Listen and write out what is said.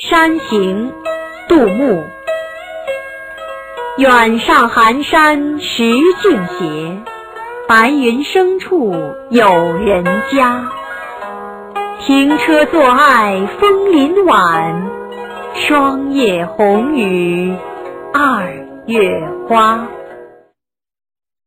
山行杜牧远上寒山石径斜白云深处有人家。停车坐爱枫林晚霜叶红于二月花。